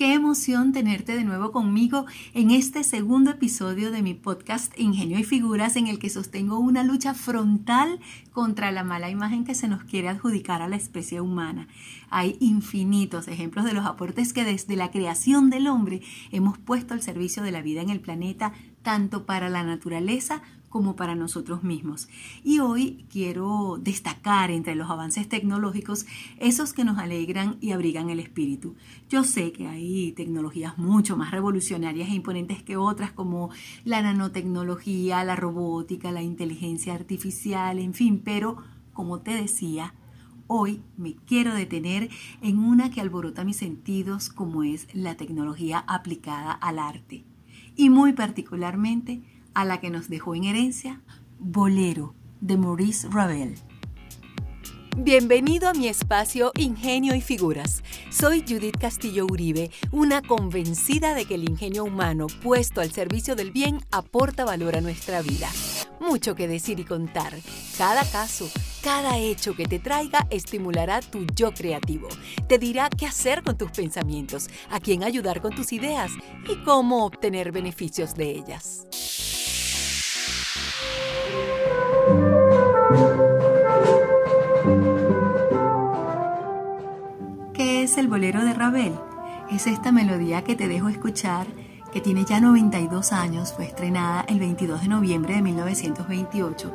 Qué emoción tenerte de nuevo conmigo en este segundo episodio de mi podcast Ingenio y Figuras en el que sostengo una lucha frontal contra la mala imagen que se nos quiere adjudicar a la especie humana. Hay infinitos ejemplos de los aportes que desde la creación del hombre hemos puesto al servicio de la vida en el planeta, tanto para la naturaleza como para nosotros mismos. Y hoy quiero destacar entre los avances tecnológicos esos que nos alegran y abrigan el espíritu. Yo sé que hay tecnologías mucho más revolucionarias e imponentes que otras como la nanotecnología, la robótica, la inteligencia artificial, en fin, pero como te decía, hoy me quiero detener en una que alborota mis sentidos como es la tecnología aplicada al arte y muy particularmente a la que nos dejó en herencia Bolero de Maurice Ravel. Bienvenido a mi espacio Ingenio y Figuras. Soy Judith Castillo Uribe, una convencida de que el ingenio humano puesto al servicio del bien aporta valor a nuestra vida. Mucho que decir y contar. Cada caso, cada hecho que te traiga estimulará tu yo creativo. Te dirá qué hacer con tus pensamientos, a quién ayudar con tus ideas y cómo obtener beneficios de ellas. ¿Qué es el bolero de Ravel? Es esta melodía que te dejo escuchar, que tiene ya 92 años, fue estrenada el 22 de noviembre de 1928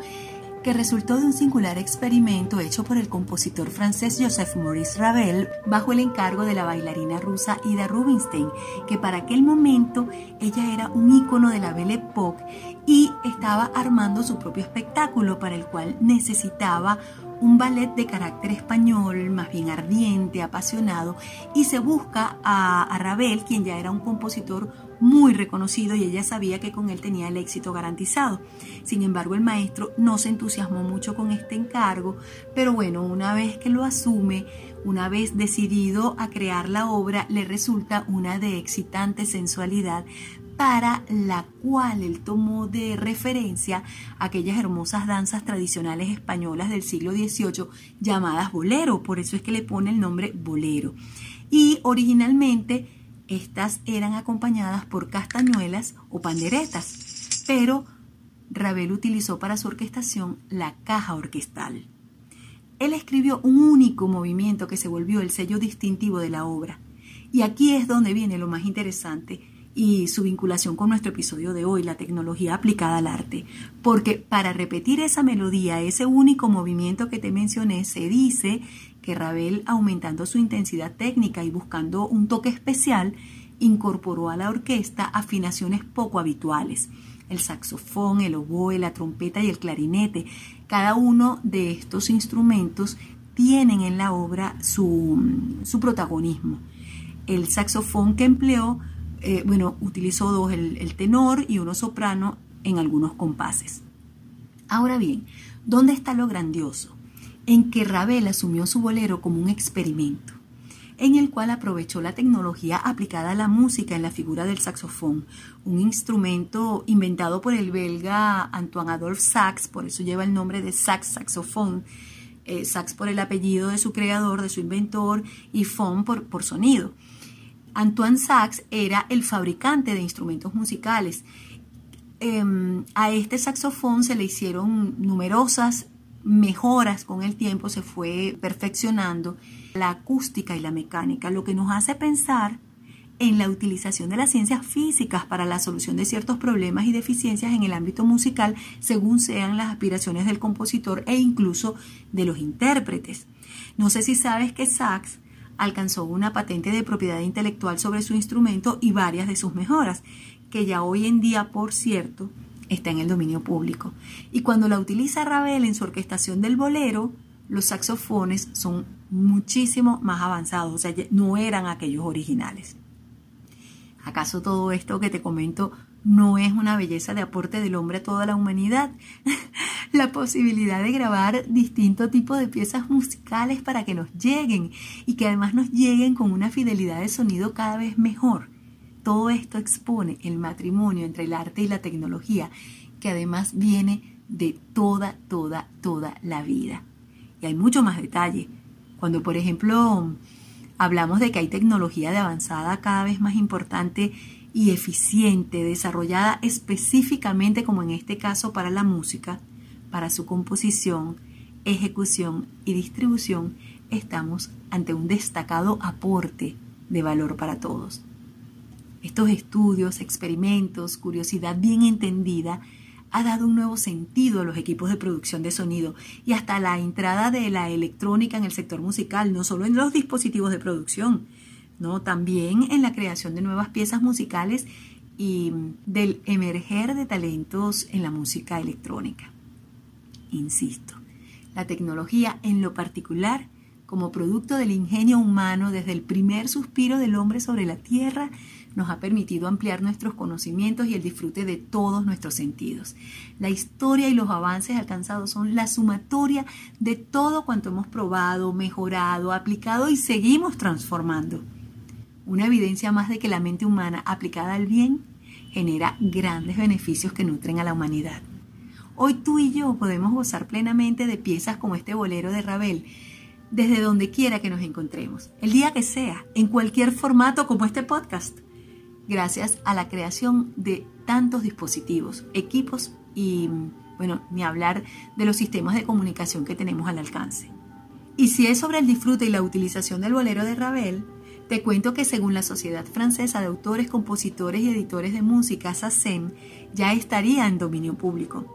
que resultó de un singular experimento hecho por el compositor francés Joseph Maurice Ravel bajo el encargo de la bailarina rusa Ida Rubinstein, que para aquel momento ella era un ícono de la Belle Époque y estaba armando su propio espectáculo para el cual necesitaba un ballet de carácter español, más bien ardiente, apasionado, y se busca a, a, Ravel, quien ya era un compositor muy reconocido y ella sabía que con él tenía el éxito garantizado. Sin embargo, el maestro no se entusiasmó mucho con este encargo, pero bueno, una vez que lo asume, una vez decidido a crear la obra, le resulta una de excitante sensualidad para la cual él tomó de referencia aquellas hermosas danzas tradicionales españolas del siglo XVIII llamadas bolero, por eso es que le pone el nombre bolero. Y originalmente estas eran acompañadas por castañuelas o panderetas, pero Ravel utilizó para su orquestación la caja orquestal. Él escribió un único movimiento que se volvió el sello distintivo de la obra. Y aquí es donde viene lo más interesante y su vinculación con nuestro episodio de hoy, la tecnología aplicada al arte. Porque para repetir esa melodía, ese único movimiento que te mencioné, se dice que Ravel, aumentando su intensidad técnica y buscando un toque especial, incorporó a la orquesta afinaciones poco habituales. El saxofón, el oboe, la trompeta y el clarinete. Cada uno de estos instrumentos tienen en la obra su, su protagonismo. El saxofón que empleó, eh, bueno, utilizó dos, el, tenor y uno soprano en algunos compases. Ahora bien, ¿dónde está lo grandioso? en que Ravel asumió su bolero como un experimento, en el cual aprovechó la tecnología aplicada a la música en la figura del saxofón, un instrumento inventado por el belga Antoine Adolphe Sax, por eso lleva el nombre de sax saxofón, eh, sax por el apellido de su creador, de su inventor, y fon por, por sonido. Antoine Sax era el fabricante de instrumentos musicales. Em, a este saxofón se le hicieron numerosas mejoras con el tiempo se fue perfeccionando la acústica y la mecánica, lo que nos hace pensar en la utilización de las ciencias físicas para la solución de ciertos problemas y deficiencias en el ámbito musical según sean las aspiraciones del compositor e incluso de los intérpretes. No sé si sabes que Sachs alcanzó una patente de propiedad intelectual sobre su instrumento y varias de sus mejoras, que ya hoy en día, por cierto, está en el dominio público. Y cuando la utiliza Ravel en su orquestación del bolero, los saxofones son muchísimo más avanzados, o sea, no eran aquellos originales. ¿Acaso todo esto que te comento no es una belleza de aporte del hombre a toda la humanidad? la posibilidad de grabar distintos tipos de piezas musicales para que nos lleguen y que además nos lleguen con una fidelidad de sonido cada vez mejor. Todo esto expone el matrimonio entre el arte y la tecnología, que además viene de toda, toda, toda la vida. Y hay mucho más detalle. Cuando, por ejemplo, Hablamos de que hay tecnología de avanzada cada vez más importante y eficiente, desarrollada específicamente como en este caso para la música, para su composición, ejecución y distribución, estamos ante un destacado aporte de valor para todos. Estos estudios, experimentos, curiosidad bien entendida, ha dado un nuevo sentido a los equipos de producción de sonido y hasta la entrada de la electrónica en el sector musical, no solo en los dispositivos de producción, ¿no? también en la creación de nuevas piezas musicales y del emerger de talentos en la música electrónica. Insisto, la tecnología en lo particular como producto del ingenio humano desde el primer suspiro del hombre sobre la tierra, nos ha permitido ampliar nuestros conocimientos y el disfrute de todos nuestros sentidos. La historia y los avances alcanzados son la sumatoria de todo cuanto hemos probado, mejorado, aplicado y seguimos transformando. Una evidencia más de que la mente humana aplicada al bien genera grandes beneficios que nutren a la humanidad. Hoy tú y yo podemos gozar plenamente de piezas como este bolero de Ravel, desde donde quiera que nos encontremos, el día que sea, en cualquier formato como este podcast, gracias a la creación de tantos dispositivos, equipos y, bueno, ni hablar de los sistemas de comunicación que tenemos al alcance. Y si es sobre el disfrute y la utilización del bolero de Ravel, te cuento que según la Sociedad Francesa de Autores, Compositores y Editores de Música, SACEM, ya estaría en dominio público.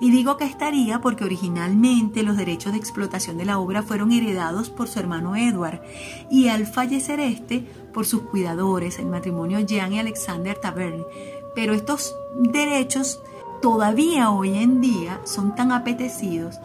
Y digo que estaría porque originalmente los derechos de explotación de la obra fueron heredados por su hermano Edward y al fallecer este por sus cuidadores, el matrimonio Jean y Alexander Taverne. Pero estos derechos todavía hoy en día son tan apetecidos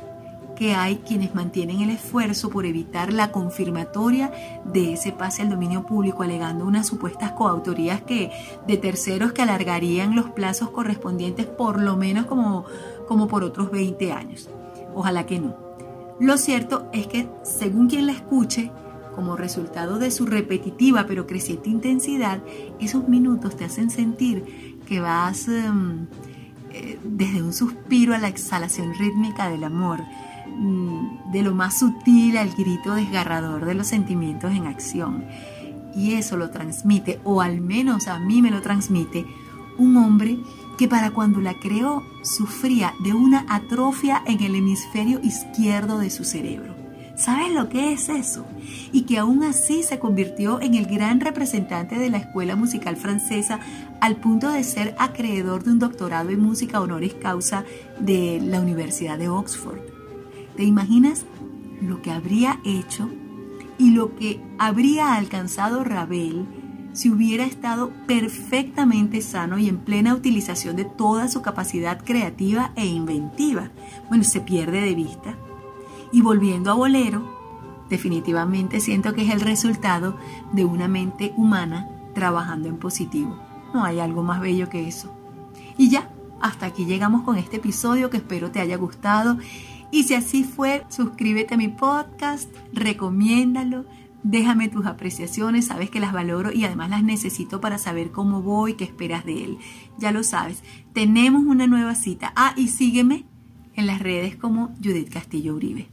que hay quienes mantienen el esfuerzo por evitar la confirmatoria de ese pase al dominio público, alegando unas supuestas coautorías que, de terceros que alargarían los plazos correspondientes por lo menos como como por otros 20 años. Ojalá que no. Lo cierto es que según quien la escuche, como resultado de su repetitiva pero creciente intensidad, esos minutos te hacen sentir que vas em, eh, desde un suspiro a la exhalación rítmica del amor, mm, de lo más sutil al grito desgarrador de los sentimientos en acción. Y eso lo transmite, o al menos a mí me lo transmite, un hombre que para cuando la creó sufría de una atrofia en el hemisferio izquierdo de su cerebro. ¿Sabes lo que es eso? Y que aún así se convirtió en el gran representante de la escuela musical francesa al punto de ser acreedor de un doctorado en música honoris causa de la Universidad de Oxford. ¿Te imaginas lo que habría hecho y lo que habría alcanzado Ravel si hubiera estado perfectamente sano y en plena utilización de toda su capacidad creativa e inventiva. Bueno, se pierde de vista. Y volviendo a Bolero, definitivamente siento que es el resultado de una mente humana trabajando en positivo. No hay algo más bello que eso. Y ya, hasta aquí llegamos con este episodio que espero te haya gustado. Y si así fue, suscríbete a mi podcast, recomiéndalo Déjame tus apreciaciones, sabes que las valoro y además las necesito para saber cómo voy, qué esperas de él. Ya lo sabes, tenemos una nueva cita. Ah, y sígueme en las redes como Judith Castillo Uribe.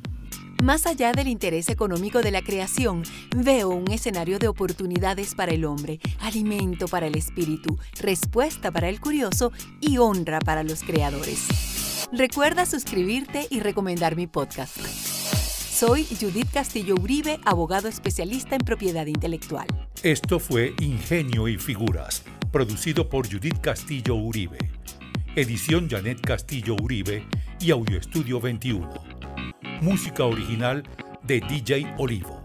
Más allá del interés económico de la creación, veo un escenario de oportunidades para el hombre, alimento para el espíritu, respuesta para el curioso y honra para los creadores. Recuerda suscribirte y recomendar mi podcast. Soy Judith Castillo Uribe, abogado especialista en propiedad intelectual. Esto fue Ingenio y Figuras, producido por Judith Castillo Uribe. Edición Janet Castillo Uribe y Audio Estudio 21. Música original de DJ Olivo.